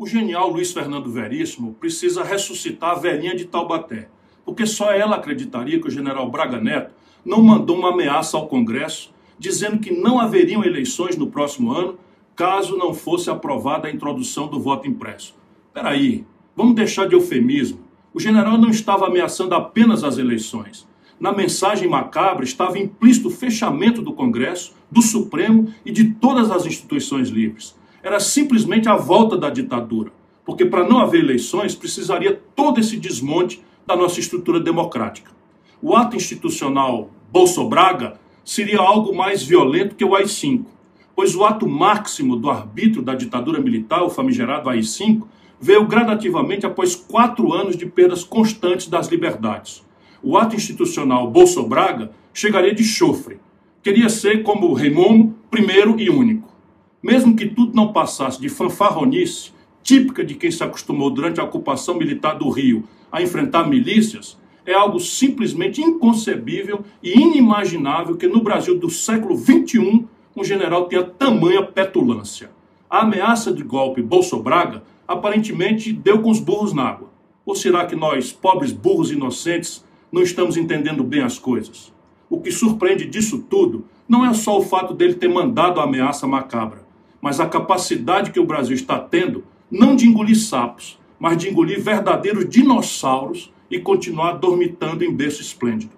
O genial Luiz Fernando Veríssimo precisa ressuscitar a velhinha de Taubaté, porque só ela acreditaria que o general Braga Neto não mandou uma ameaça ao Congresso dizendo que não haveriam eleições no próximo ano caso não fosse aprovada a introdução do voto impresso. Peraí, vamos deixar de eufemismo. O general não estava ameaçando apenas as eleições. Na mensagem macabra estava implícito o fechamento do Congresso, do Supremo e de todas as instituições livres era simplesmente a volta da ditadura, porque para não haver eleições precisaria todo esse desmonte da nossa estrutura democrática. O ato institucional Bolso-Braga seria algo mais violento que o AI-5, pois o ato máximo do arbítrio da ditadura militar, o famigerado AI-5, veio gradativamente após quatro anos de perdas constantes das liberdades. O ato institucional Bolso-Braga chegaria de chofre. Queria ser, como Rei Momo, primeiro e único. Mesmo que tudo não passasse de fanfarronice, típica de quem se acostumou durante a ocupação militar do Rio a enfrentar milícias, é algo simplesmente inconcebível e inimaginável que no Brasil do século XXI um general tenha tamanha petulância. A ameaça de golpe Bolso-Braga aparentemente deu com os burros na água. Ou será que nós, pobres burros inocentes, não estamos entendendo bem as coisas? O que surpreende disso tudo não é só o fato dele ter mandado a ameaça macabra, mas a capacidade que o Brasil está tendo, não de engolir sapos, mas de engolir verdadeiros dinossauros e continuar dormitando em berço esplêndido.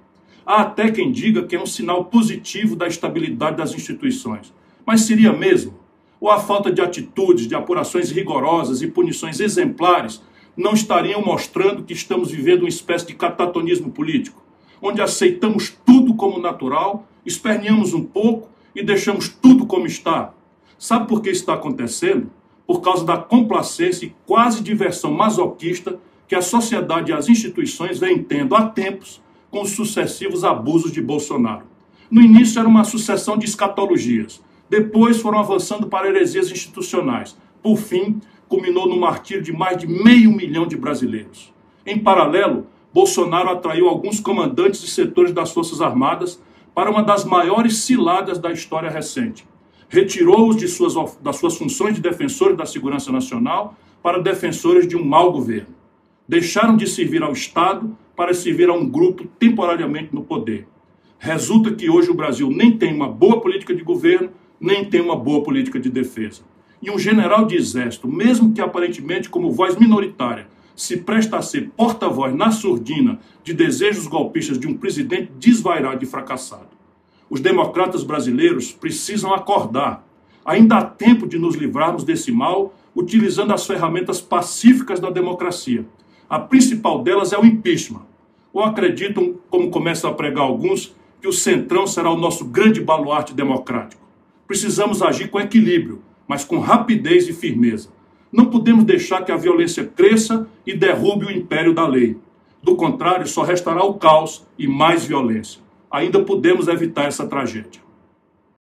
Há até quem diga que é um sinal positivo da estabilidade das instituições. Mas seria mesmo? Ou a falta de atitudes, de apurações rigorosas e punições exemplares não estariam mostrando que estamos vivendo uma espécie de catatonismo político, onde aceitamos tudo como natural, esperneamos um pouco e deixamos tudo como está, Sabe por que isso está acontecendo? Por causa da complacência e quase diversão masoquista que a sociedade e as instituições vêm tendo há tempos com os sucessivos abusos de Bolsonaro. No início era uma sucessão de escatologias, depois foram avançando para heresias institucionais. Por fim, culminou no martírio de mais de meio milhão de brasileiros. Em paralelo, Bolsonaro atraiu alguns comandantes e setores das Forças Armadas para uma das maiores ciladas da história recente retirou-os de suas, das suas funções de defensores da segurança nacional para defensores de um mau governo. Deixaram de servir ao Estado para servir a um grupo temporariamente no poder. Resulta que hoje o Brasil nem tem uma boa política de governo, nem tem uma boa política de defesa. E um general de exército, mesmo que aparentemente como voz minoritária, se presta a ser porta-voz na surdina de desejos golpistas de um presidente desvairado e fracassado. Os democratas brasileiros precisam acordar. Ainda há tempo de nos livrarmos desse mal utilizando as ferramentas pacíficas da democracia. A principal delas é o impeachment. Ou acreditam, como começam a pregar alguns, que o Centrão será o nosso grande baluarte democrático. Precisamos agir com equilíbrio, mas com rapidez e firmeza. Não podemos deixar que a violência cresça e derrube o império da lei. Do contrário, só restará o caos e mais violência ainda podemos evitar essa tragédia.